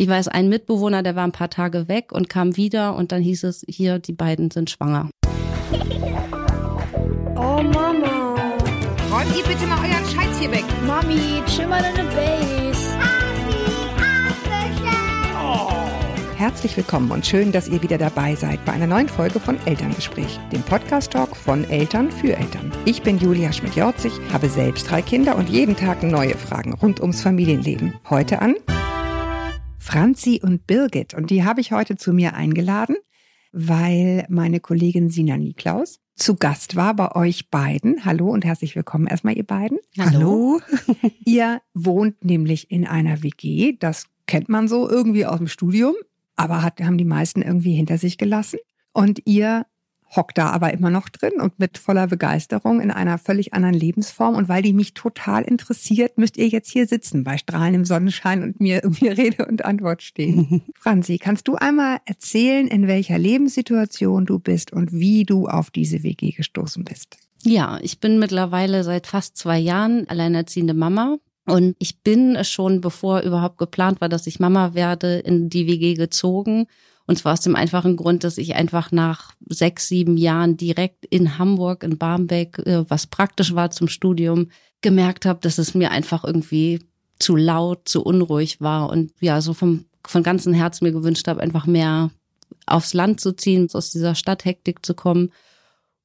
Ich weiß, ein Mitbewohner, der war ein paar Tage weg und kam wieder und dann hieß es, hier, die beiden sind schwanger. Oh Mama. Räumt ihr bitte mal euren Scheiß hier weg. Mami, chill mal deine Base. Herzlich willkommen und schön, dass ihr wieder dabei seid bei einer neuen Folge von Elterngespräch, dem Podcast-Talk von Eltern für Eltern. Ich bin Julia Schmidt-Jorzig, habe selbst drei Kinder und jeden Tag neue Fragen rund ums Familienleben. Heute an Franzi und Birgit und die habe ich heute zu mir eingeladen, weil meine Kollegin Sina Niklaus zu Gast war bei euch beiden. Hallo und herzlich willkommen erstmal ihr beiden. Hallo. ihr wohnt nämlich in einer WG, das kennt man so irgendwie aus dem Studium aber hat, haben die meisten irgendwie hinter sich gelassen. Und ihr hockt da aber immer noch drin und mit voller Begeisterung in einer völlig anderen Lebensform. Und weil die mich total interessiert, müsst ihr jetzt hier sitzen bei strahlendem Sonnenschein und mir irgendwie Rede und Antwort stehen. Franzi, kannst du einmal erzählen, in welcher Lebenssituation du bist und wie du auf diese WG gestoßen bist? Ja, ich bin mittlerweile seit fast zwei Jahren alleinerziehende Mama und ich bin schon, bevor überhaupt geplant war, dass ich Mama werde, in die WG gezogen. Und zwar aus dem einfachen Grund, dass ich einfach nach sechs, sieben Jahren direkt in Hamburg, in Barmbek, äh, was praktisch war zum Studium, gemerkt habe, dass es mir einfach irgendwie zu laut, zu unruhig war und ja, so vom, von ganzem Herzen mir gewünscht habe, einfach mehr aufs Land zu ziehen, aus dieser Stadthektik zu kommen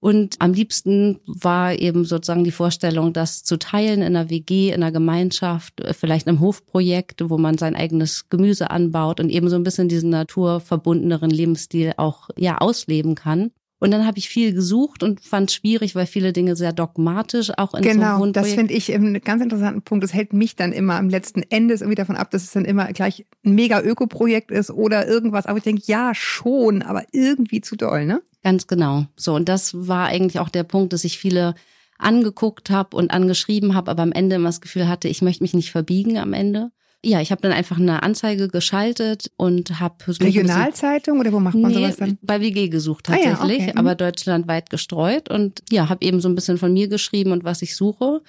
und am liebsten war eben sozusagen die Vorstellung, das zu teilen in einer WG, in einer Gemeinschaft, äh, vielleicht einem Hofprojekt, wo man sein eigenes Gemüse anbaut und eben so ein bisschen diesen naturverbundeneren Lebensstil auch ja ausleben kann. Und dann habe ich viel gesucht und fand es schwierig, weil viele Dinge sehr dogmatisch auch in genau, so einem das finde ich einen ganz interessanten Punkt. Das hält mich dann immer am letzten Ende irgendwie davon ab, dass es dann immer gleich ein mega Ökoprojekt ist oder irgendwas. Aber ich denke, ja, schon, aber irgendwie zu doll, ne? Ganz genau. So, und das war eigentlich auch der Punkt, dass ich viele angeguckt habe und angeschrieben habe, aber am Ende immer das Gefühl hatte, ich möchte mich nicht verbiegen am Ende. Ja, ich habe dann einfach eine Anzeige geschaltet und habe Regionalzeitung oder wo macht man nee, sowas dann? Bei WG gesucht tatsächlich, ah, ja, okay. aber deutschlandweit gestreut und ja, habe eben so ein bisschen von mir geschrieben und was ich suche,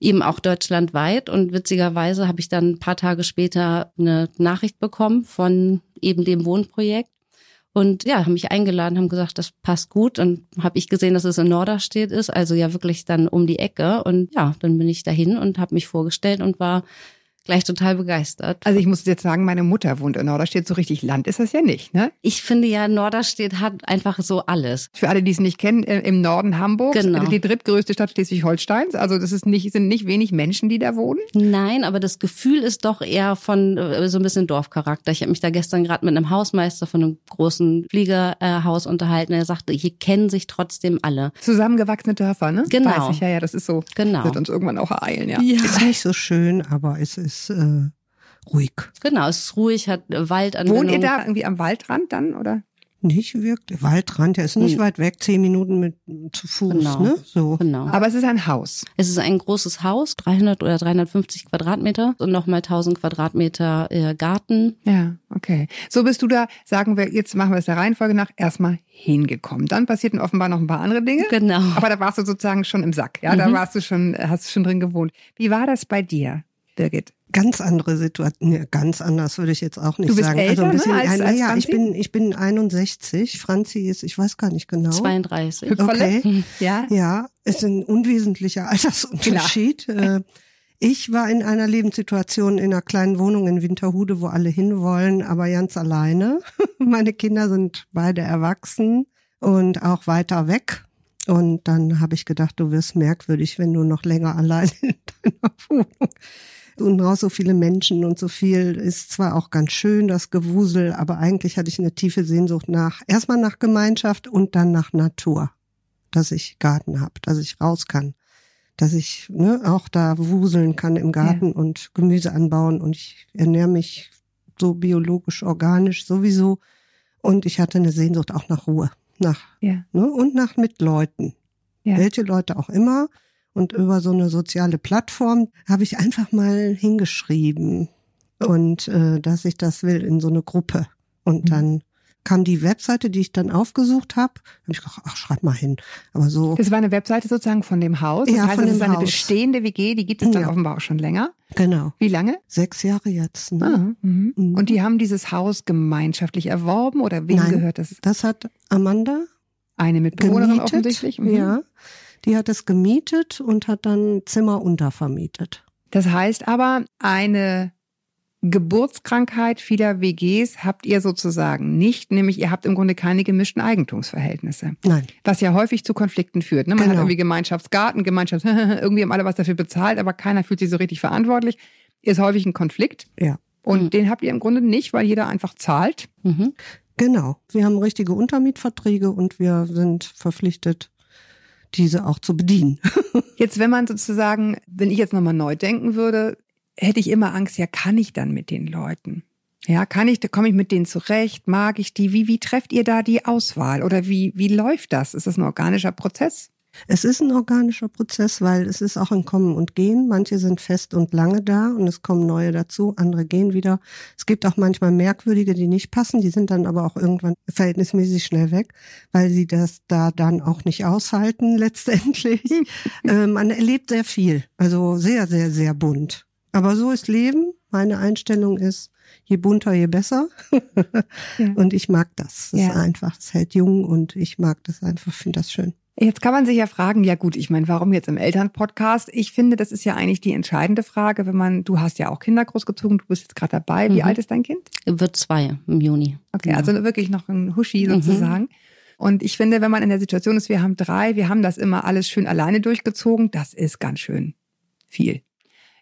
eben auch deutschlandweit und witzigerweise habe ich dann ein paar Tage später eine Nachricht bekommen von eben dem Wohnprojekt und ja, haben mich eingeladen, haben gesagt, das passt gut. Und habe ich gesehen, dass es in Norderstedt ist, also ja wirklich dann um die Ecke. Und ja, dann bin ich dahin und habe mich vorgestellt und war gleich total begeistert. Also ich muss jetzt sagen, meine Mutter wohnt in Norderstedt, so richtig Land ist das ja nicht, ne? Ich finde ja, Norderstedt hat einfach so alles. Für alle, die es nicht kennen, äh, im Norden Hamburgs, Genau. die drittgrößte Stadt Schleswig-Holsteins. Also das ist nicht, sind nicht wenig Menschen, die da wohnen. Nein, aber das Gefühl ist doch eher von äh, so ein bisschen Dorfcharakter. Ich habe mich da gestern gerade mit einem Hausmeister von einem großen Fliegerhaus unterhalten. Er sagte, hier kennen sich trotzdem alle. Zusammengewachsene Dörfer, ne? Genau. Weiß ich, ja, ja, das ist so. Genau. Wird uns irgendwann auch ereilen, ja. Ist nicht so schön, aber es ist äh, ruhig. Genau, es ist ruhig, hat Wald Wohnt ihr da irgendwie am Waldrand dann, oder? Nicht wirklich. Waldrand, der ist nicht Hm. weit weg, zehn Minuten mit zu Fuß, Genau. ne? So. Genau. Aber es ist ein Haus. Es ist ein großes Haus, 300 oder 350 Quadratmeter und nochmal 1000 Quadratmeter äh, Garten. Ja, okay. So bist du da, sagen wir, jetzt machen wir es der Reihenfolge nach, erstmal hingekommen. Dann passierten offenbar noch ein paar andere Dinge. Genau. Aber da warst du sozusagen schon im Sack, ja? Da Mhm. warst du schon, hast du schon drin gewohnt. Wie war das bei dir, Birgit? Ganz andere Situation. Nee, ganz anders würde ich jetzt auch nicht Du bist sagen. älter, also ein bisschen, ne, als- ja, als ja, ich bin, ich bin 61. Franzi ist, ich weiß gar nicht genau. 32. Hüpferle? Okay. Ja? Ja, ist ein unwesentlicher Altersunterschied. Äh, Ich war in einer Lebenssituation in einer kleinen Wohnung in Winterhude, wo alle hinwollen, aber ganz alleine. Meine Kinder sind beide erwachsen und auch weiter weg. Und dann habe ich gedacht, du wirst merkwürdig, wenn du noch länger allein in deiner Wohnung und raus so viele Menschen und so viel ist zwar auch ganz schön, das Gewusel, aber eigentlich hatte ich eine tiefe Sehnsucht nach, erstmal nach Gemeinschaft und dann nach Natur, dass ich Garten habe, dass ich raus kann, dass ich ne, auch da wuseln kann im Garten und Gemüse anbauen und ich ernähre mich so biologisch, organisch sowieso und ich hatte eine Sehnsucht auch nach Ruhe, nach Ja. ne, und nach Mitleuten, Ja. welche Leute auch immer. Und über so eine soziale Plattform habe ich einfach mal hingeschrieben und äh, dass ich das will in so eine Gruppe. Und Mhm. dann kam die Webseite, die ich dann aufgesucht habe. Hab ich gedacht, ach, schreib mal hin. Aber so. Das war eine Webseite sozusagen von dem Haus. Das Ja, heißt, von das dem ist eine Haus. bestehende WG, die gibt es dann Ja. offenbar auch schon länger. Genau. Wie lange? Sechs Jahre jetzt. Ne? Ah, mhm. Mhm. Und die haben dieses Haus gemeinschaftlich erworben oder wem Nein. gehört das? Das hat Amanda Eine Mitbewohnerin gemietet. offensichtlich. Mhm. Ja. Die hat es gemietet und hat dann Zimmer untervermietet. Das heißt aber, eine Geburtskrankheit vieler WGs habt ihr sozusagen nicht, nämlich ihr habt im Grunde keine gemischten Eigentumsverhältnisse. Nein. Was ja häufig zu Konflikten führt. Ne? Man hat Genau. irgendwie Gemeinschaftsgarten, Gemeinschafts, irgendwie haben alle was dafür bezahlt, aber keiner fühlt sich so richtig verantwortlich. Ist häufig ein Konflikt. Ja. Und Mhm. den habt ihr im Grunde nicht, weil jeder einfach zahlt. Mhm. Genau. Wir haben richtige Untermietverträge und wir sind verpflichtet, diese auch zu bedienen. Jetzt, wenn man sozusagen, wenn ich jetzt nochmal neu denken würde, hätte ich immer Angst, ja, kann ich dann mit den Leuten? Ja, kann ich, komme ich mit denen zurecht? Mag ich die? Wie, wie trefft ihr da die Auswahl? Oder wie, wie läuft das? Ist das ein organischer Prozess? Es ist ein organischer Prozess, weil es ist auch ein Kommen und Gehen. Manche sind fest und lange da und es kommen neue dazu, andere gehen wieder. Es gibt auch manchmal merkwürdige, die nicht passen, die sind dann aber auch irgendwann verhältnismäßig schnell weg, weil sie das da dann auch nicht aushalten letztendlich. äh, man erlebt sehr viel, also sehr, sehr, sehr bunt. Aber so ist Leben. Meine Einstellung ist, je bunter, je besser. Ja. Und ich mag das. Das Ja. ist einfach, es hält jung und ich mag das einfach, finde das schön. Jetzt kann man sich ja fragen, ja gut, ich meine, warum jetzt im Elternpodcast? Ich finde, das ist ja eigentlich die entscheidende Frage, wenn man, du hast ja auch Kinder großgezogen, du bist jetzt gerade dabei. Wie Mhm. alt ist dein Kind? Wird zwei im Juni. Okay, Genau. also wirklich noch ein Huschi Mhm. sozusagen. Und ich finde, wenn man in der Situation ist, wir haben drei, wir haben das immer alles schön alleine durchgezogen, das ist ganz schön viel.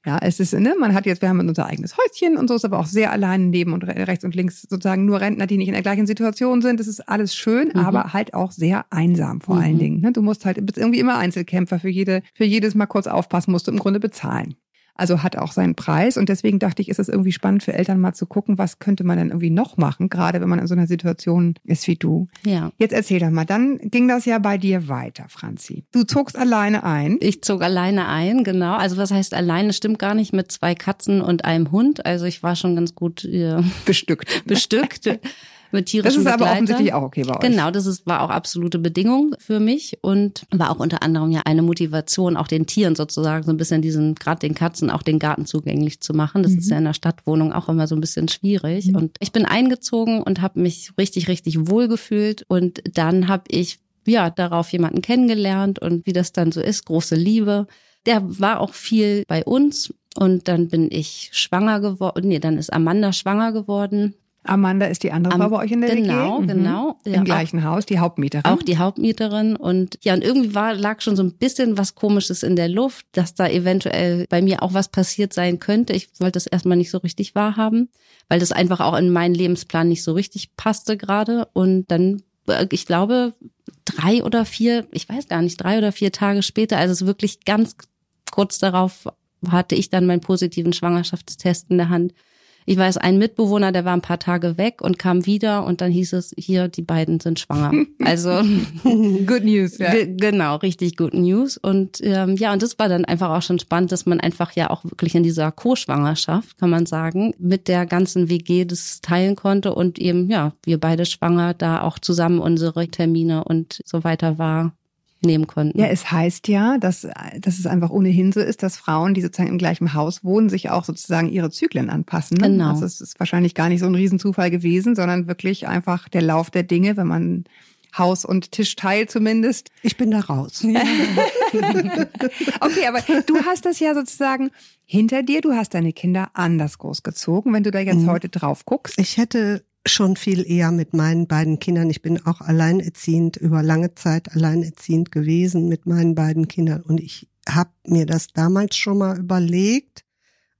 Ja, es ist, ne, man hat jetzt, wir haben unser eigenes Häuschen und so ist aber auch sehr alleine neben und re- rechts und links sozusagen nur Rentner, die nicht in der gleichen Situation sind. Das ist alles schön, Mhm. aber halt auch sehr einsam vor allen Mhm. Dingen. Ne? Du musst halt, bist irgendwie immer Einzelkämpfer für jede, für jedes Mal kurz aufpassen, musst du im Grunde bezahlen. Also hat auch seinen Preis und deswegen dachte ich, ist es irgendwie spannend für Eltern mal zu gucken, was könnte man denn irgendwie noch machen, gerade wenn man in so einer Situation ist wie du. Ja. Jetzt erzähl doch mal, dann ging das ja bei dir weiter, Franzi. Du zogst alleine ein. Ich zog alleine ein, genau. Also was heißt alleine? Stimmt gar nicht mit zwei Katzen und einem Hund. Also ich war schon ganz gut äh, Bestückt. bestückt mit Das tierischen ist aber offensichtlich auch okay bei euch. Genau, das ist, war auch absolute Bedingung für mich und war auch unter anderem ja eine Motivation, auch den Tieren sozusagen so ein bisschen diesen, gerade den Katzen, auch den Garten zugänglich zu machen. Das ist ja in der Stadtwohnung auch immer so ein bisschen schwierig. Mhm. Und ich bin eingezogen und habe mich richtig, richtig wohl gefühlt. Und dann habe ich ja darauf jemanden kennengelernt und wie das dann so ist, große Liebe. Der war auch viel bei uns. Und dann bin ich schwanger geworden. Nee, dann ist Amanda schwanger geworden. Amanda ist die andere Am- Frau bei euch in der genau, WG. genau. Im Ja, auch- gleichen Haus, die Hauptmieterin. auch die Hauptmieterin und ja und irgendwie war lag schon so ein bisschen was komisches in der Luft, dass da eventuell bei mir auch was passiert sein könnte. Ich wollte das erstmal nicht so richtig wahrhaben, weil das einfach auch in meinen Lebensplan nicht so richtig passte gerade und dann äh, ich glaube drei oder vier, ich weiß gar nicht, drei oder vier Tage später, also es wirklich ganz kurz darauf hatte ich dann meinen positiven Schwangerschaftstest in der Hand. Ich weiß, ein Mitbewohner, der war ein paar Tage weg und kam wieder und dann hieß es, hier, die beiden sind schwanger. Also Good News, ja. Ge- Genau, richtig good News. Und ähm, ja, und das war dann einfach auch schon spannend, dass man einfach ja auch wirklich in dieser Co-Schwangerschaft, kann man sagen, mit der ganzen WG das teilen konnte und eben, ja, wir beide schwanger da auch zusammen unsere Termine und so weiter war nehmen konnten. Ja, es heißt ja, dass, dass es einfach ohnehin so ist, dass Frauen, die sozusagen im gleichen Haus wohnen, sich auch sozusagen ihre Zyklen anpassen. Ne? Genau. Also es ist wahrscheinlich gar nicht so ein Riesenzufall gewesen, sondern wirklich einfach der Lauf der Dinge, wenn man Haus und Tisch teilt zumindest. Ich bin da raus. Okay, aber du hast das ja sozusagen hinter dir, du hast deine Kinder anders großgezogen, wenn du da jetzt Mhm. heute drauf guckst. Ich hätte schon viel eher mit meinen beiden Kindern. Ich bin auch alleinerziehend, über lange Zeit alleinerziehend gewesen mit meinen beiden Kindern. Und ich habe mir das damals schon mal überlegt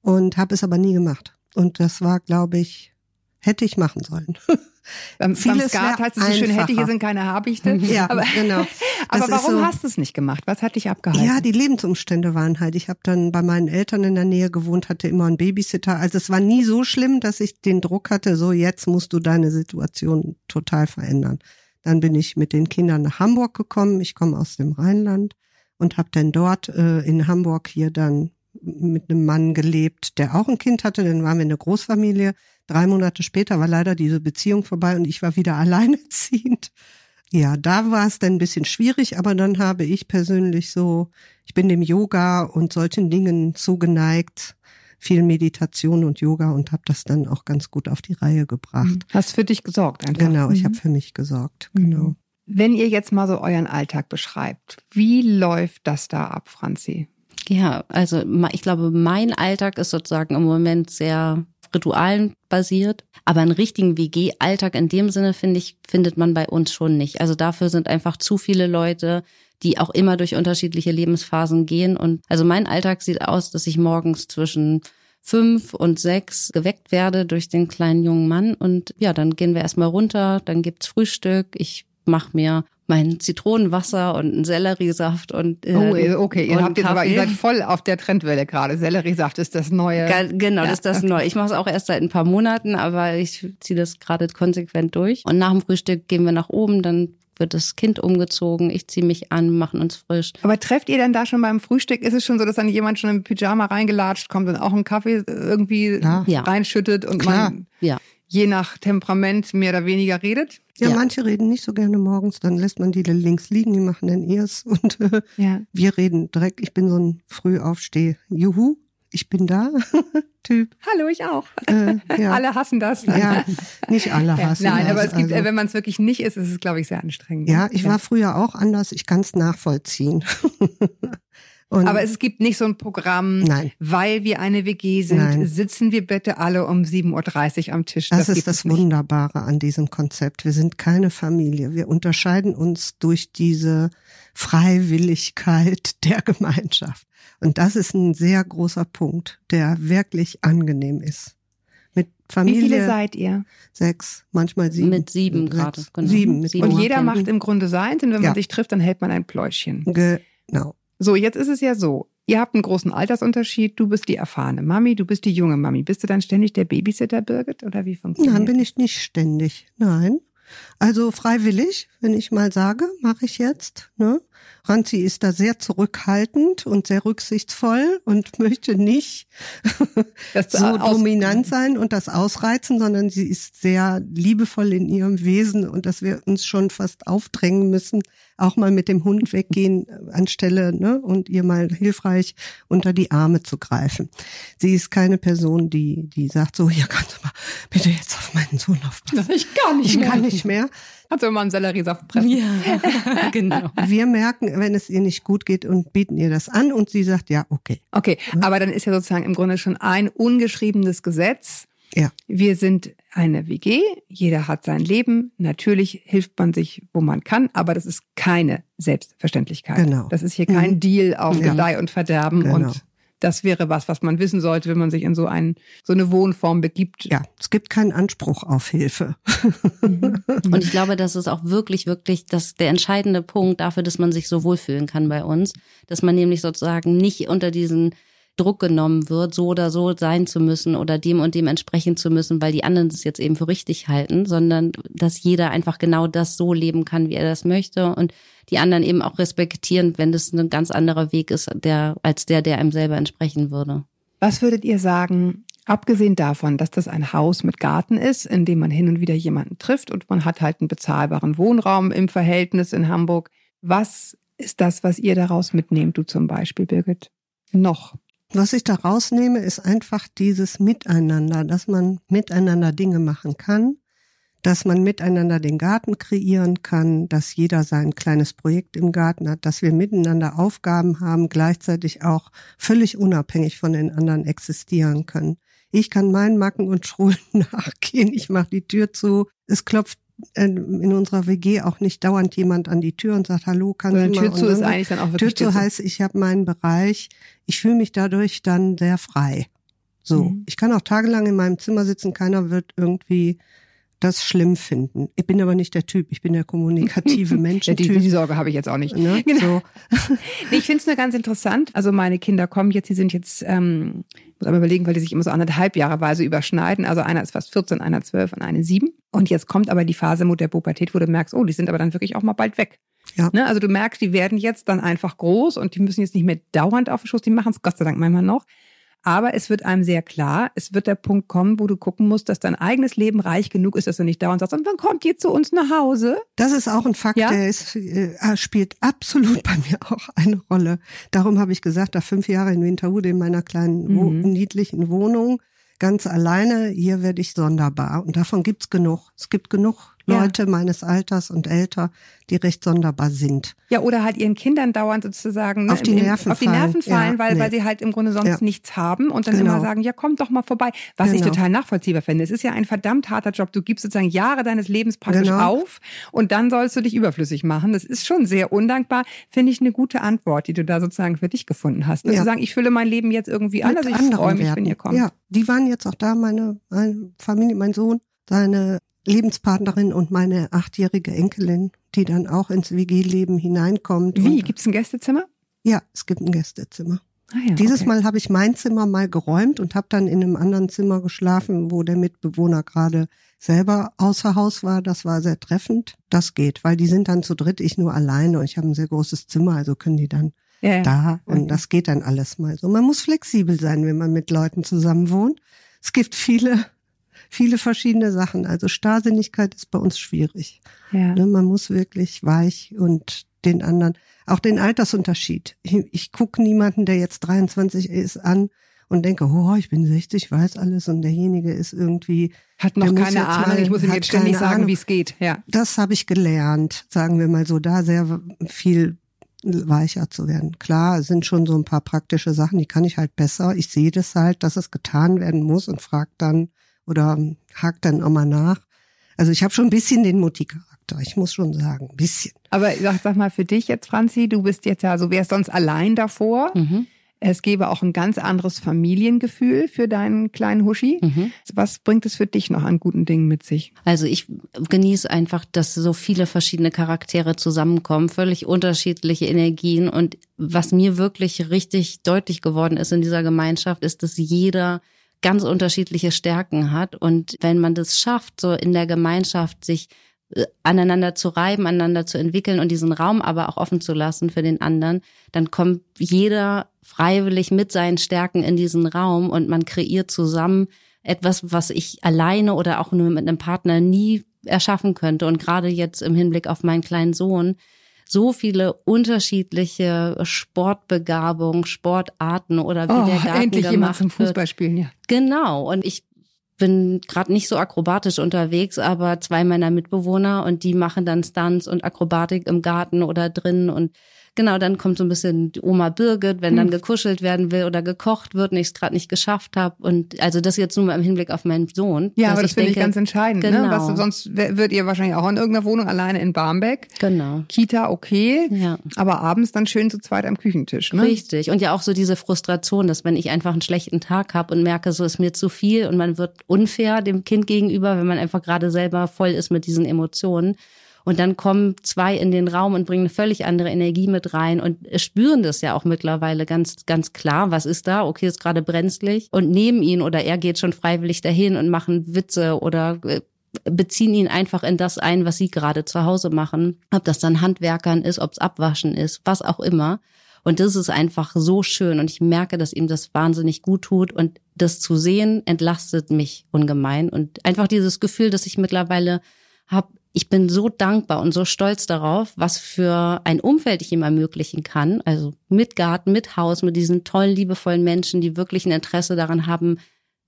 und habe es aber nie gemacht. Und das war, glaube ich, hätte ich machen sollen. Beim, beim Vieles Skat heißt es so schön, hätte hier sind keine Habichte. ja, aber, genau. aber warum so- hast du es nicht gemacht? Was hat dich abgehalten? Ja, die Lebensumstände waren halt. Ich habe dann bei meinen Eltern in der Nähe gewohnt, hatte immer einen Babysitter. Also es war nie so schlimm, dass ich den Druck hatte, so jetzt musst du deine Situation total verändern. Dann bin ich mit den Kindern nach Hamburg gekommen. Ich komme aus dem Rheinland und habe dann dort äh, in Hamburg hier dann mit einem Mann gelebt, der auch ein Kind hatte. Dann waren wir eine Großfamilie. Drei Monate später war leider diese Beziehung vorbei und ich war wieder alleinerziehend. Ja, da war es dann ein bisschen schwierig, aber dann habe ich persönlich so, ich bin dem Yoga und solchen Dingen zugeneigt, viel Meditation und Yoga und habe das dann auch ganz gut auf die Reihe gebracht. Hast für dich gesorgt einfach. Genau, ich Mhm. habe für mich gesorgt. Genau. Wenn ihr jetzt mal so euren Alltag beschreibt, wie läuft das da ab, Franzi? Ja, also ich glaube, mein Alltag ist sozusagen im Moment sehr Ritualen basiert. Aber einen richtigen WG-Alltag in dem Sinne, finde ich, findet man bei uns schon nicht. Also dafür sind einfach zu viele Leute, die auch immer durch unterschiedliche Lebensphasen gehen. Und also mein Alltag sieht aus, dass ich morgens zwischen fünf und sechs geweckt werde durch den kleinen jungen Mann. Und ja, dann gehen wir erstmal runter, dann gibt's Frühstück. Ich mache mir mein Zitronenwasser und einen Selleriesaft und äh, Oh, okay, ihr habt jetzt aber, ihr seid voll auf der Trendwelle gerade. Selleriesaft ist das neue. Genau, Ja, das ist das neu. Ich mache es auch erst seit ein paar Monaten, aber ich ziehe das gerade konsequent durch. Und nach dem Frühstück gehen wir nach oben, dann wird das Kind umgezogen, ich ziehe mich an, machen uns frisch. Aber trefft ihr denn da schon beim Frühstück? Ist es schon so, dass dann jemand schon im Pyjama reingelatscht kommt und auch einen Kaffee irgendwie Klar. Ja. reinschüttet und Klar. man Ja. Je nach Temperament mehr oder weniger redet? Ja, Ja. manche reden nicht so gerne morgens, dann lässt man die links liegen, die machen dann ihrs und äh, Ja. wir reden direkt. Ich bin so ein Frühaufsteh. Juhu, ich bin da. Typ. Hallo, ich auch. Äh, ja. Alle hassen das. Ja, nicht alle Ja, hassen Nein, das, aber es gibt, also. äh, wenn man es wirklich nicht ist, ist es, glaube ich, sehr anstrengend. Ja, ich war früher auch anders, ich kann es nachvollziehen. Und Aber es gibt nicht so ein Programm, Nein. weil wir eine WG sind, Nein. sitzen wir bitte alle um 7.30 Uhr am Tisch. das, ist das es nicht. Wunderbare an diesem Konzept. Wir sind keine Familie. Wir unterscheiden uns durch diese Freiwilligkeit der Gemeinschaft. Und das ist ein sehr großer Punkt, der wirklich angenehm ist. Mit Wie Familie viele seid ihr? sechs, manchmal sieben. Mit sieben gerade, genau. Sieben. Mit Sieben. Und jeder macht im Grunde seins und wenn Ja. man sich trifft, dann hält man ein Pläuschchen. Genau. So, jetzt ist es ja so. Ihr habt einen großen Altersunterschied. Du bist die erfahrene Mami, du bist die junge Mami. Bist du dann ständig der Babysitter, Birgit? Oder wie funktioniert Nein, bin ich nicht ständig. Nein. Also freiwillig, wenn ich mal sage, mache ich jetzt. Ne? Ranzi ist da sehr zurückhaltend und sehr rücksichtsvoll und möchte nicht so dominant sein und das ausreizen, sondern sie ist sehr liebevoll in ihrem Wesen und dass wir uns schon fast aufdrängen müssen, auch mal mit dem Hund weggehen äh, anstelle ne, und ihr mal hilfreich unter die Arme zu greifen. Sie ist keine Person, die die sagt so, hier kannst du mal bitte jetzt auf meinen Sohn aufpassen. Ich kann nicht Ich kann nicht mehr. Also mal einen Selleriesaft pressen. Ja, genau. Wir merken, wenn es ihr nicht gut geht und bieten ihr das an und sie sagt, ja, okay. Okay, aber dann ist ja sozusagen im Grunde schon ein ungeschriebenes Gesetz. Ja. Wir sind eine WG, jeder hat sein Leben. Natürlich hilft man sich, wo man kann, aber das ist keine Selbstverständlichkeit. Genau. Das ist hier kein Mhm. Deal auf Ja. Gedeih und Verderben Genau. und das wäre was, was man wissen sollte, wenn man sich in so ein, so eine Wohnform begibt. Ja, es gibt keinen Anspruch auf Hilfe. Und ich glaube, das ist auch wirklich, wirklich das, der entscheidende Punkt dafür, dass man sich so wohlfühlen kann bei uns. Dass man nämlich sozusagen nicht unter diesen Druck genommen wird, so oder so sein zu müssen oder dem und dem entsprechen zu müssen, weil die anderen das jetzt eben für richtig halten, sondern dass jeder einfach genau das so leben kann, wie er das möchte und die anderen eben auch respektieren, wenn das ein ganz anderer Weg ist, der, als der, der einem selber entsprechen würde. Was würdet ihr sagen, abgesehen davon, dass das ein Haus mit Garten ist, in dem man hin und wieder jemanden trifft und man hat halt einen bezahlbaren Wohnraum im Verhältnis in Hamburg, was ist das, was ihr daraus mitnehmt, du zum Beispiel, Birgit? Noch. Was ich da rausnehme, ist einfach dieses Miteinander, dass man miteinander Dinge machen kann, dass man miteinander den Garten kreieren kann, dass jeder sein kleines Projekt im Garten hat, dass wir miteinander Aufgaben haben, gleichzeitig auch völlig unabhängig von den anderen existieren können. Ich kann meinen Macken und Schrullen nachgehen, ich mache die Tür zu, es klopft in unserer WG auch nicht dauernd jemand an die Tür und sagt, hallo, kannst du mal? Tür zu ist eigentlich dann auch wirklich Tür zu. heißt, ich habe meinen Bereich. Ich fühle mich dadurch dann sehr frei. So, Mhm. ich kann auch tagelang in meinem Zimmer sitzen, keiner wird irgendwie das schlimm finden. Ich bin aber nicht der Typ, ich bin der kommunikative Ja, die, die Sorge habe ich jetzt auch nicht. Ne? Genau. So, Nee, ich finde es nur ganz interessant. Also meine Kinder kommen jetzt, die sind jetzt, ähm, muss aber überlegen, weil die sich immer so anderthalb Jahreweise überschneiden. Also einer ist fast 14, einer 12 und eine 7. Und jetzt kommt aber die Phase mit der Pubertät, wo du merkst, oh, die sind aber dann wirklich auch mal bald weg. Ja. Ne? Also du merkst, die werden jetzt dann einfach groß und die müssen jetzt nicht mehr dauernd auf den Schoß, die machen es Gott sei Dank manchmal noch. Aber es wird einem sehr klar, es wird der Punkt kommen, wo du gucken musst, dass dein eigenes Leben reich genug ist, dass du nicht dauernd sagst, und wann kommt ihr zu uns nach Hause? Das ist auch ein Fakt, Ja? der ist, äh, spielt absolut bei mir auch eine Rolle. Darum habe ich gesagt, da fünf Jahre in Winterhude in meiner kleinen, Mhm. niedlichen Wohnung, ganz alleine, hier werde ich sonderbar. Und davon gibt's genug. Es gibt genug Ja. Leute meines Alters und älter, die recht sonderbar sind. Ja, oder halt ihren Kindern dauernd sozusagen ne, Auf die Nerven auf die fallen. Nerven fallen, Ja, weil, nee. weil sie halt im Grunde sonst Ja. nichts haben und dann Genau. immer sagen, ja, komm doch mal vorbei. Was ich Genau. total nachvollziehbar finde. Es ist ja ein verdammt harter Job. Du gibst sozusagen Jahre deines Lebens praktisch Genau. auf und dann sollst du dich überflüssig machen. Das ist schon sehr undankbar. Finde ich eine gute Antwort, die du da sozusagen für dich gefunden hast. Ne? Ja. Sagen, ich fülle mein Leben jetzt irgendwie an. Mit Also ich freue mich, Werten. wenn ihr kommt. Ja, die waren jetzt auch da, meine, meine Familie, mein Sohn, seine Lebenspartnerin und meine achtjährige Enkelin, die dann auch ins WG-Leben hineinkommt. Wie? Und, Gibt's ein Gästezimmer? ja, es gibt ein Gästezimmer. Ah, ja, Dieses okay. Mal habe ich mein Zimmer mal geräumt und habe dann in einem anderen Zimmer geschlafen, wo der Mitbewohner gerade selber außer Haus war. Das war sehr treffend. Das geht, weil die sind dann zu dritt, ich nur alleine und ich habe ein sehr großes Zimmer, also können die dann ja, da und das geht dann alles mal so. Man muss flexibel sein, wenn man mit Leuten zusammen wohnt. Es gibt viele, viele verschiedene Sachen. Also Starrsinnigkeit ist bei uns schwierig. Ja. Ne, man muss wirklich weich und den anderen, auch den Altersunterschied. Ich, ich gucke niemanden, der jetzt 23 ist, an und denke, oh, ich bin 60, weiß alles und derjenige ist irgendwie, Hat noch keine Ahnung. mal- Ich muss ihm jetzt ständig sagen, wie es geht. Ja. das habe ich gelernt, sagen wir mal so, da sehr viel weicher zu werden. Klar, es sind schon so ein paar praktische Sachen, die kann ich halt besser. Ich sehe das halt, dass es getan werden muss und frag dann oder hakt dann auch mal nach. Also ich habe schon ein bisschen den Mutti-Charakter, ich muss schon sagen, ein bisschen. Aber sag, sag mal für dich jetzt, Franzi, du bist jetzt ja so, wärst sonst allein davor. Mhm. Es gäbe auch ein ganz anderes Familiengefühl für deinen kleinen Huschi. Mhm. Was bringt es für dich noch an guten Dingen mit sich? Also ich genieße einfach, dass so viele verschiedene Charaktere zusammenkommen, völlig unterschiedliche Energien. Und was mir wirklich richtig deutlich geworden ist in dieser Gemeinschaft, ist, dass jeder ganz unterschiedliche Stärken hat. Und wenn man das schafft, so in der Gemeinschaft sich äh, aneinander zu reiben, aneinander zu entwickeln und diesen Raum aber auch offen zu lassen für den anderen, dann kommt jeder freiwillig mit seinen Stärken in diesen Raum und man kreiert zusammen etwas, was ich alleine oder auch nur mit einem Partner nie erschaffen könnte. Und gerade jetzt im Hinblick auf meinen kleinen Sohn, so viele unterschiedliche Sportbegabungen, Sportarten oder wie der Garten Oh, endlich jemand gemacht zum wird. Fußballspielen, ja. Genau. Und ich bin gerade nicht so akrobatisch unterwegs, aber zwei meiner Mitbewohner und die machen dann Stunts und Akrobatik im Garten oder drin und genau, dann kommt so ein bisschen die Oma Birgit, wenn dann Hm. gekuschelt werden will oder gekocht wird und ich es gerade nicht geschafft habe und also das jetzt nur mal im Hinblick auf meinen Sohn. Ja, aber das finde ich ganz entscheidend. Ne? genau. Was, du- sonst würdet ihr wahrscheinlich auch in irgendeiner Wohnung alleine in Barmbek. Genau. Kita okay, Ja. aber abends dann schön zu zweit am Küchentisch. Ne? Richtig. Und ja auch so diese Frustration, dass wenn ich einfach einen schlechten Tag habe und merke, so ist mir zu viel und man wird unfair dem Kind gegenüber, wenn man einfach gerade selber voll ist mit diesen Emotionen. Und dann kommen zwei in den Raum und bringen eine völlig andere Energie mit rein und spüren das ja auch mittlerweile ganz, ganz klar. Was ist da? Okay, ist gerade brenzlig. Und nehmen ihn oder er geht schon freiwillig dahin und machen Witze oder äh, beziehen ihn einfach in das ein, was sie gerade zu Hause machen. Ob das dann Handwerkern ist, ob es Abwaschen ist, was auch immer. Und das ist einfach so schön und ich merke, dass ihm das wahnsinnig gut tut und das zu sehen entlastet mich ungemein und einfach dieses Gefühl, dass ich mittlerweile habe, ich bin so dankbar und so stolz darauf, was für ein Umfeld ich ihm ermöglichen kann, also mit Garten, mit Haus, mit diesen tollen, liebevollen Menschen, die wirklich ein Interesse daran haben,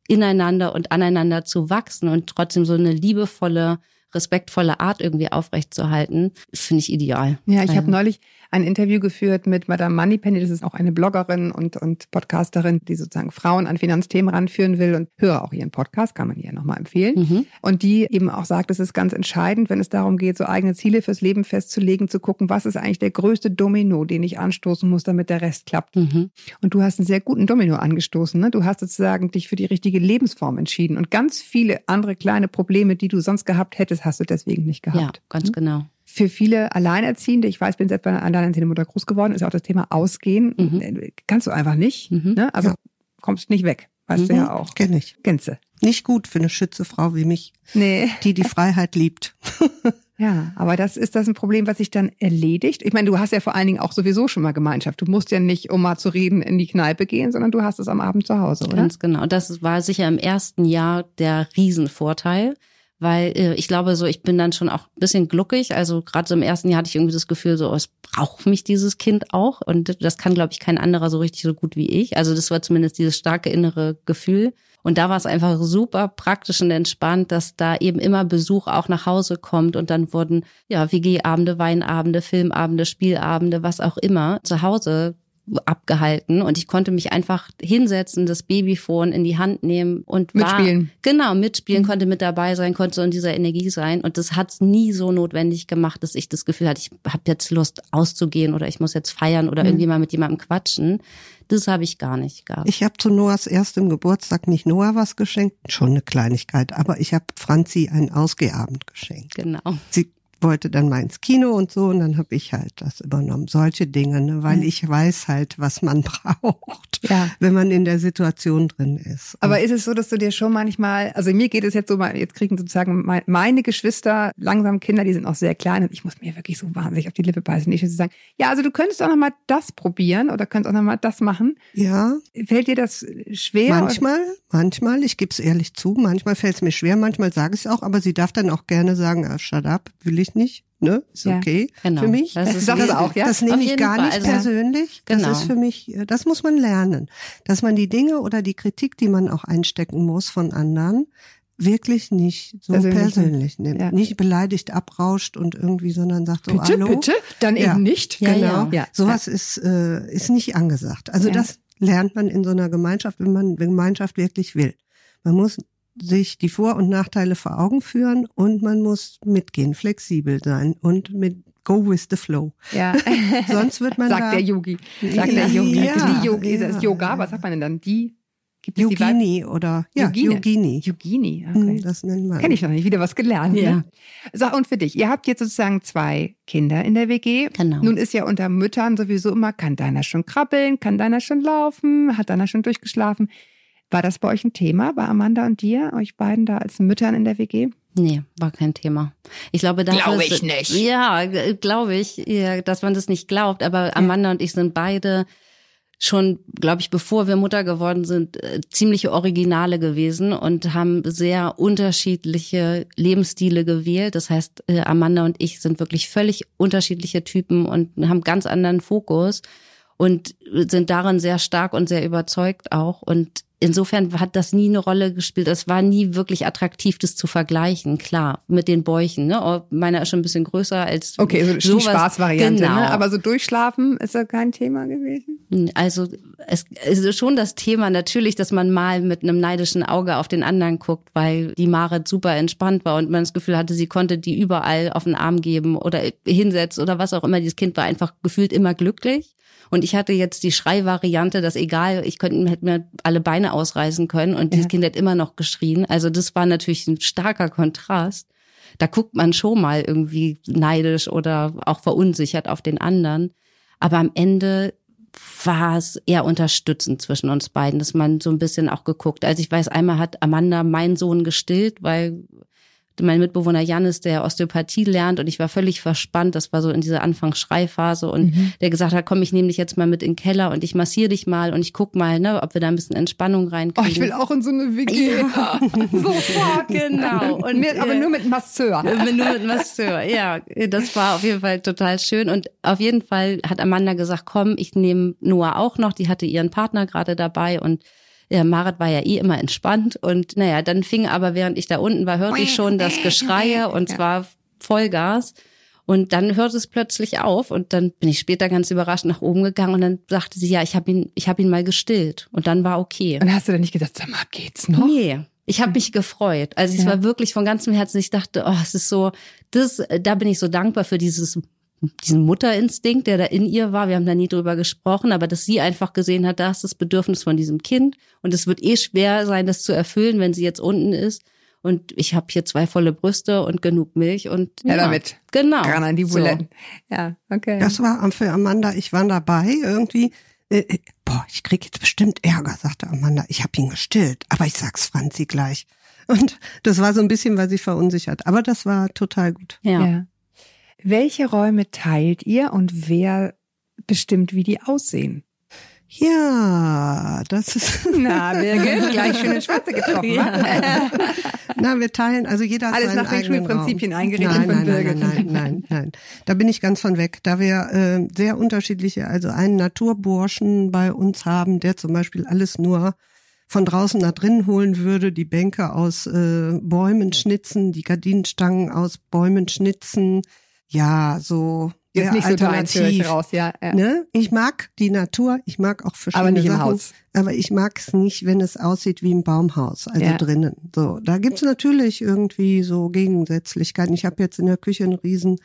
ineinander und aneinander zu wachsen und trotzdem so eine liebevolle, respektvolle Art irgendwie aufrechtzuerhalten, finde ich ideal. Ja, ich habe neulich ein Interview geführt mit Madame Moneypenny. Das ist auch eine Bloggerin und, und Podcasterin, die sozusagen Frauen an Finanzthemen ranführen will und höre auch ihren Podcast, kann man ihr nochmal empfehlen. Mhm. Und die eben auch sagt, es ist ganz entscheidend, wenn es darum geht, so eigene Ziele fürs Leben festzulegen, zu gucken, was ist eigentlich der größte Domino, den ich anstoßen muss, damit der Rest klappt. Mhm. Und du hast einen sehr guten Domino angestoßen. Ne? Du hast sozusagen dich für die richtige Lebensform entschieden. Und ganz viele andere kleine Probleme, die du sonst gehabt hättest, hast du deswegen nicht Ja, gehabt. ganz genau. Für viele Alleinerziehende, ich weiß, ich bin selbst bei einer alleinerziehenden Mutter groß geworden, ist auch das Thema Ausgehen. Mhm. Äh, Kannst du einfach nicht. Mhm. Ne? Also Ja. kommst nicht weg. Weißt du Mhm. ja auch. Kenne ich. Gänze. Nicht gut für eine Schützefrau wie mich, Nee. die die Freiheit liebt. Ja, aber das ist das ein Problem, was sich dann erledigt. Ich meine, du hast ja vor allen Dingen auch sowieso schon mal Gemeinschaft. Du musst ja nicht, um mal zu reden, in die Kneipe gehen, sondern du hast es am Abend zu Hause, oder? Ganz genau. Das war sicher im ersten Jahr der Riesenvorteil, weil äh, ich glaube so, ich bin dann schon auch ein bisschen gluckig. Also gerade so im ersten Jahr hatte ich irgendwie das Gefühl, so, oh, es braucht mich dieses Kind auch. Und das kann, glaube ich, kein anderer so richtig so gut wie ich. Also das war zumindest dieses starke innere Gefühl. Und da war es einfach super praktisch und entspannt, dass da eben immer Besuch auch nach Hause kommt und dann wurden ja WG-Abende, Weinabende, Filmabende, Spielabende, was auch immer zu Hause abgehalten und ich konnte mich einfach hinsetzen, das Babyphone in die Hand nehmen und war, Mitspielen. genau mitspielen, konnte mit dabei sein, konnte so in dieser Energie sein und das hat's nie so notwendig gemacht, dass ich das Gefühl hatte, ich habe jetzt Lust auszugehen oder ich muss jetzt feiern oder irgendwie mal mit jemandem quatschen. Das habe ich gar nicht gehabt. Ich habe zu Noahs erstem Geburtstag nicht Noah was geschenkt, schon eine Kleinigkeit, aber ich habe Franzi einen Ausgehabend geschenkt. genau. Sie wollte dann mal ins Kino und so und dann habe ich halt das übernommen. Solche Dinge, ne? weil ich weiß halt, was man braucht, Ja. wenn man in der Situation drin ist. Aber ist es so, dass du dir schon manchmal, also mir geht es jetzt so, mal- jetzt kriegen sozusagen mein- meine Geschwister langsam Kinder, die sind auch sehr klein und ich muss mir wirklich so wahnsinnig auf die Lippe beißen, nicht zu sagen, ja, also du könntest auch noch mal das probieren oder könntest auch noch mal das machen. ja, Fällt dir das schwer? manchmal, manchmal, ich gebe es ehrlich zu, manchmal fällt es mir schwer, manchmal sage ich es auch, aber sie darf dann auch gerne sagen, ah, shut up, will ich nicht, ne? Ist Ja, okay genau. für mich. Das ist Sag das auch, ja? Das nehme ich gar Fall. nicht Also- persönlich. Genau. Das ist für mich, äh, das muss man lernen. Dass man die Dinge oder die Kritik, die man auch einstecken muss von anderen, wirklich nicht so Persönlich persönlich, nimmt. Ja. Nicht beleidigt abrauscht und irgendwie, sondern sagt so, bitte, hallo. bitte, dann Ja. eben nicht. Ja, Genau. ja. Sowas ist, äh, ist nicht angesagt. Also das lernt man in so einer Gemeinschaft, wenn man Gemeinschaft wirklich will. Man muss sich die Vor- und Nachteile vor Augen führen und man muss mitgehen, flexibel sein und mit go with the flow. Ja. Sonst wird man sagt da der Yogi. Sagt der Yogi. ja, die Yogi, ja. das Yoga, was sagt man denn dann? Die gibt Yogini oder ja. Yogini. Yogini. Hm, Okay. Das nennt man. Kenne ich noch nicht, wieder was gelernt. Ja. Ne? So, und für dich, ihr habt jetzt sozusagen zwei Kinder in der WG. Genau. Nun ist ja unter Müttern sowieso immer, kann deiner schon krabbeln, kann deiner schon laufen, hat deiner schon durchgeschlafen. War das bei euch ein Thema, bei Amanda und dir, euch beiden da als Müttern in der WG? Nee, war kein Thema. Ich glaube, dafür Glaube ich nicht. Ja, glaube ich, ja, dass man das nicht glaubt. Aber Amanda und ich sind beide schon, glaube ich, bevor wir Mutter geworden sind, äh, ziemliche Originale gewesen und haben sehr unterschiedliche Lebensstile gewählt. Das heißt, äh, Amanda und ich sind wirklich völlig unterschiedliche Typen und haben ganz anderen Fokus und sind darin sehr stark und sehr überzeugt auch. Und insofern hat das nie eine Rolle gespielt. Es war nie wirklich attraktiv, das zu vergleichen. Klar, mit den Bäuchen. Ne? Oh, Meiner ist schon ein bisschen größer als Okay, so die sowas. Spaßvariante, Genau. ne? Aber so durchschlafen ist ja kein Thema gewesen. Also es ist schon das Thema natürlich, dass man mal mit einem neidischen Auge auf den anderen guckt, weil die Marit super entspannt war und man das Gefühl hatte, sie konnte die überall auf den Arm geben oder hinsetzen oder was auch immer. Dieses Kind war einfach gefühlt immer glücklich. Und ich hatte jetzt die Schreivariante, dass egal, ich könnte hätte mir alle Beine ausreißen können und dieses Ja. Kind hat immer noch geschrien. Also das war natürlich ein starker Kontrast. Da guckt man schon mal irgendwie neidisch oder auch verunsichert auf den anderen. Aber am Ende war es eher unterstützend zwischen uns beiden, dass man so ein bisschen auch geguckt. Also ich weiß, einmal hat Amanda meinen Sohn gestillt, weil mein Mitbewohner Janis, der Osteopathie lernt und ich war völlig verspannt. Das war so in dieser Anfangsschreiphase und der gesagt hat, komm, ich nehme dich jetzt mal mit in den Keller und ich massiere dich mal und ich guck mal, ne, ob wir da ein bisschen Entspannung Oh, reinkriegen. ich will auch in so eine WG. sofort, genau. Und, Mit, aber äh, nur mit Masseur. nur mit Masseur, ja. Das war auf jeden Fall total schön. Und auf jeden Fall hat Amanda gesagt, komm, ich nehme Noah auch noch. Die hatte ihren Partner gerade dabei und ja, Marit war ja eh immer entspannt. Und naja, dann fing aber, während ich da unten war, hörte ich schon das Geschreie und zwar Vollgas. Und dann hörte es plötzlich auf und dann bin ich später ganz überrascht nach oben gegangen und dann sagte sie, ja, ich habe ihn, ich habe ihn mal gestillt und dann war okay. Und hast du dann nicht gesagt, sag mal, geht's noch? Nee. Ich habe mich gefreut. Also es Ja. war wirklich von ganzem Herzen. Ich dachte, oh, es ist so, das, da bin ich so dankbar für dieses, diesen Mutterinstinkt, der da in ihr war. Wir haben da nie drüber gesprochen, aber dass sie einfach gesehen hat, da ist das Bedürfnis von diesem Kind und es wird eh schwer sein, das zu erfüllen, wenn sie jetzt unten ist. Und ich habe hier zwei volle Brüste und genug Milch und Ja, damit. Genau. Ran an die So. Buletten. Ja, okay. Das war für Amanda, ich war dabei irgendwie. Äh, äh, boah, ich krieg jetzt bestimmt Ärger, sagte Amanda. Ich habe ihn gestillt, aber ich sag's Franzi gleich. Und das war so ein bisschen, weil sie verunsichert. Aber das war total gut. Ja. Welche Räume teilt ihr und wer bestimmt, wie die aussehen? Ja, das ist. Na, Birgit, gleich schön ins Schwarze getroffen. Ja. Na, wir teilen, also jeder hat Alles seinen nach den Schulprinzipien eingerichtet nein, nein, Birgit. nein, nein, nein, nein. Da bin ich ganz von weg. Da wir äh, sehr unterschiedliche, also einen Naturburschen bei uns haben, der zum Beispiel alles nur von draußen nach drinnen holen würde, die Bänke aus äh, Bäumen schnitzen, die Gardinenstangen aus Bäumen schnitzen. Ja, so Jetzt sehr nicht so alternativ. raus, ja. ja. Ne? Ich mag die Natur, ich mag auch verschiedene Aber nicht im Sachen, Haus. aber ich mag es nicht, wenn es aussieht wie ein Baumhaus, also Ja. drinnen. So, da gibt's natürlich irgendwie so Gegensätzlichkeiten. Ich habe jetzt in der Küche einen riesen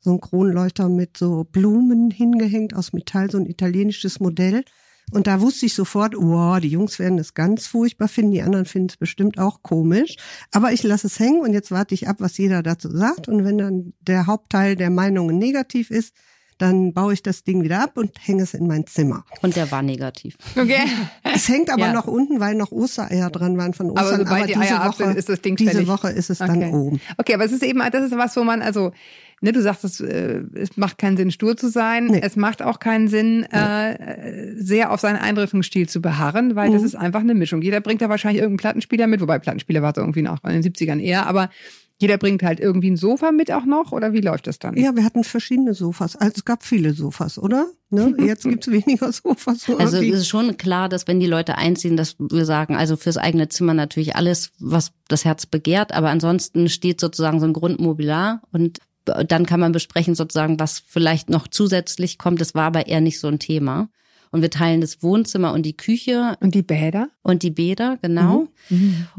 so einen Kronleuchter mit so Blumen hingehängt aus Metall, so ein italienisches Modell. Und da wusste ich sofort, wow, die Jungs werden es ganz furchtbar finden, die anderen finden es bestimmt auch komisch. Aber ich lasse es hängen und jetzt warte ich ab, was jeder dazu sagt. Und wenn dann der Hauptteil der Meinungen negativ ist, dann baue ich das Ding wieder ab und hänge es in mein Zimmer. Und der war negativ. Okay. Es hängt aber Ja. noch unten, weil noch Ostereier dran waren von Aber Ostern. sobald die Eier ab sind, ist das Ding diese. Woche ist es dann Okay. oben. Okay, aber es ist eben, das ist was, wo man, also, ne, du sagst, es, äh, es macht keinen Sinn, stur zu sein. Nee. Es macht auch keinen Sinn, äh, sehr auf seinen Eindrückungsstil zu beharren, weil das Mhm. ist einfach eine Mischung. Jeder bringt da wahrscheinlich irgendeinen Plattenspieler mit, wobei Plattenspieler war so irgendwie noch in den 70ern eher, aber jeder bringt halt irgendwie ein Sofa mit auch noch, oder wie läuft das dann? Ja, wir hatten verschiedene Sofas. Also es gab viele Sofas, oder? Ne? Jetzt gibt's weniger Sofas. so Also es ist schon klar, dass wenn die Leute einziehen, dass wir sagen, also fürs eigene Zimmer natürlich alles, was das Herz begehrt, aber ansonsten steht sozusagen so ein Grundmobiliar und dann kann man besprechen sozusagen, was vielleicht noch zusätzlich kommt. Das war aber eher nicht so ein Thema. Und wir teilen das Wohnzimmer und die Küche Und die Bäder? und die Bäder, genau.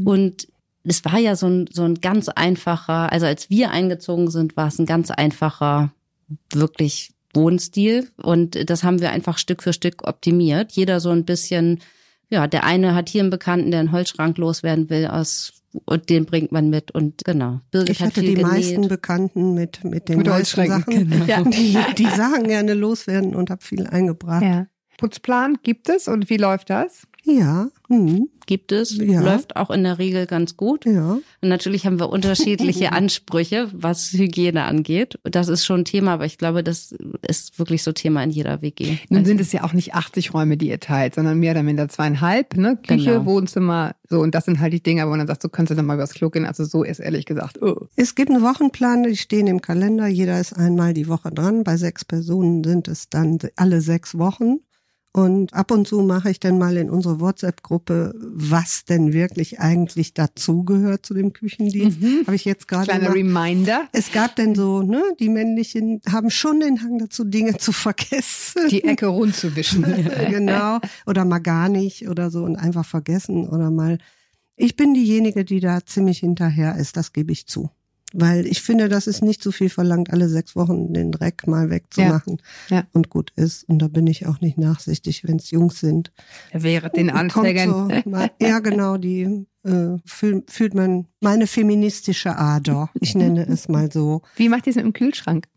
Und es war ja so ein, so ein ganz einfacher, also als wir eingezogen sind, war es ein ganz einfacher, wirklich Wohnstil. Und das haben wir einfach Stück für Stück optimiert. Jeder so ein bisschen, ja, der eine hat hier einen Bekannten, der einen Holzschrank loswerden will aus und den bringt man mit und genau. Birgit ich hat hatte viel die meisten genäht. Bekannten mit, mit den Mit meisten Sachen, genau. die, die Sachen gerne loswerden und habe viel eingebracht. Ja. Putzplan gibt es und wie läuft das? Ja, mhm. Gibt es, Ja. läuft auch in der Regel ganz gut. ja. Und natürlich haben wir unterschiedliche Ansprüche, was Hygiene angeht. Das ist schon ein Thema, aber ich glaube, das ist wirklich so Thema in jeder WG. Nun Also- sind es ja auch nicht 80 Räume, die ihr teilt, sondern mehr oder minder zweieinhalb, ne? Küche, Genau. Wohnzimmer, so. Und das sind halt die Dinge, wo man dann sagt, so kannst du doch mal übers Klo gehen. Also so ist ehrlich gesagt, oh. Es gibt einen Wochenplan, die stehen im Kalender. Jeder ist einmal die Woche dran. Bei sechs Personen sind es dann alle sechs Wochen. Und ab und zu mache ich dann mal in unsere WhatsApp-Gruppe, was denn wirklich eigentlich dazugehört zu dem Küchendienst. Habe ich jetzt gerade Kleiner. Reminder. Es gab denn so, ne, die männlichen haben schon den Hang dazu, Dinge zu vergessen. Die Ecke rund zu wischen. genau. Oder mal gar nicht oder so und einfach vergessen oder mal. Ich bin diejenige, die da ziemlich hinterher ist, das gebe ich zu. Weil ich finde, das ist nicht so viel verlangt, alle sechs Wochen den Dreck mal wegzumachen Ja. und gut ist. Und da bin ich auch nicht nachsichtig, wenn es Jungs sind. Wäre den Kommt Anfängern. so, ja, genau, die äh, fühlt, fühlt man meine feministische Ader. Ich nenne es mal so. Wie macht ihr es mit dem Kühlschrank?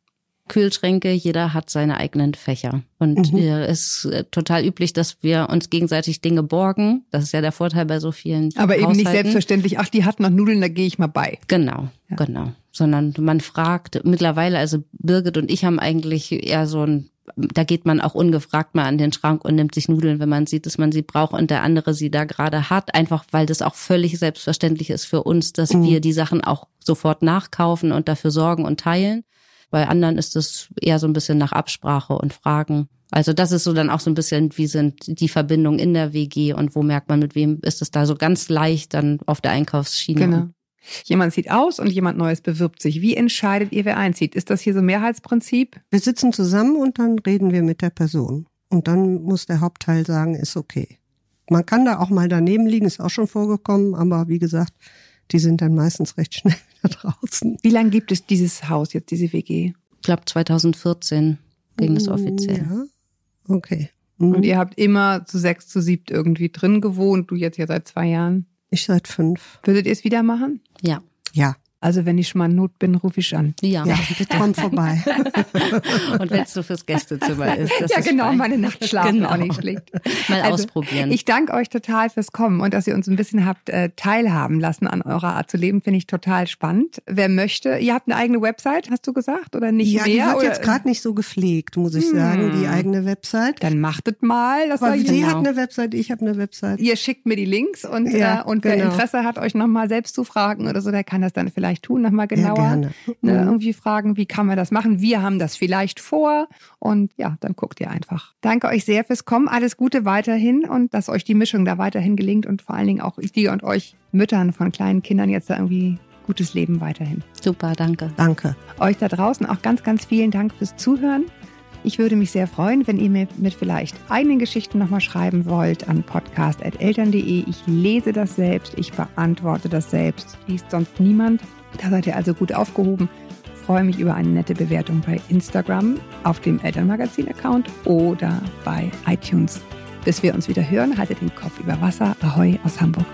Kühlschränke, jeder hat seine eigenen Fächer. Und Mhm. äh, es ist äh, total üblich, dass wir uns gegenseitig Dinge borgen. Das ist ja der Vorteil bei so vielen Aber eben nicht Haushalten. selbstverständlich, ach, die hat noch Nudeln, da gehe ich mal bei. Genau, Ja. genau. Sondern man fragt mittlerweile, also Birgit und ich haben eigentlich eher so ein, da geht man auch ungefragt mal an den Schrank und nimmt sich Nudeln, wenn man sieht, dass man sie braucht und der andere sie da gerade hat. Einfach weil das auch völlig selbstverständlich ist für uns, dass Mhm. wir die Sachen auch sofort nachkaufen und dafür sorgen und teilen. Bei anderen ist es eher so ein bisschen nach Absprache und Fragen. Also das ist so dann auch so ein bisschen, wie sind die Verbindungen in der WG und wo merkt man, mit wem ist es da so ganz leicht dann auf der Einkaufsschiene. Genau. Jemand zieht aus und jemand Neues bewirbt sich. Wie entscheidet ihr, wer einzieht? Ist das hier so Mehrheitsprinzip? Wir sitzen zusammen und dann reden wir mit der Person. Und dann muss der Hauptteil sagen, ist okay. Man kann da auch mal daneben liegen, ist auch schon vorgekommen, aber wie gesagt, die sind dann meistens recht schnell da draußen. Wie lange gibt es dieses Haus jetzt, diese WG? Ich glaube 2014 ging es offiziell. Ja, okay. Mhm. Und ihr habt immer zu sechs, zu siebt irgendwie drin gewohnt, du jetzt ja seit zwei Jahren. Ich seit fünf. Würdet ihr es wieder machen? Ja. Ja, Also wenn ich schon mal in Not bin, rufe ich an. Ja, Ja, komm vorbei. und wenn es nur fürs Gästezimmer ist. Das ja, ist genau, fein. meine Nacht schlafen Genau. auch nicht schlecht. Mal Also, ausprobieren. Ich danke euch total fürs Kommen und dass ihr uns ein bisschen habt äh, teilhaben lassen an eurer Art zu leben, finde ich total spannend. Wer möchte, ihr habt eine eigene Website, hast du gesagt, oder nicht ja, mehr? die wird oder? jetzt gerade nicht so gepflegt, muss ich sagen, die eigene Website. Dann machtet mal, das Aber sie genau. hat eine Website, ich habe eine Website. Ihr schickt mir die Links und, Ja, äh, und wer genau. Interesse hat, euch nochmal selbst zu fragen oder so, der kann das dann vielleicht tun, nochmal genauer. gerne. Ne, Mhm. irgendwie fragen, wie kann man das machen? Wir haben das vielleicht vor und ja, dann guckt ihr einfach. Danke euch sehr fürs Kommen, alles Gute weiterhin und dass euch die Mischung da weiterhin gelingt und vor allen Dingen auch dir und euch Müttern von kleinen Kindern jetzt da irgendwie gutes Leben weiterhin. Super, danke. Danke. Euch da draußen auch ganz, ganz vielen Dank fürs Zuhören. Ich würde mich sehr freuen, wenn ihr mir mit vielleicht eigenen Geschichten nochmal schreiben wollt an podcast.eltern.de. Ich lese das selbst, ich beantworte das selbst, liest sonst niemand. Da seid ihr also gut aufgehoben. Freue mich über eine nette Bewertung bei Instagram, auf dem Elternmagazin-Account oder bei iTunes. Bis wir uns wieder hören, haltet den Kopf über Wasser. Ahoi aus Hamburg.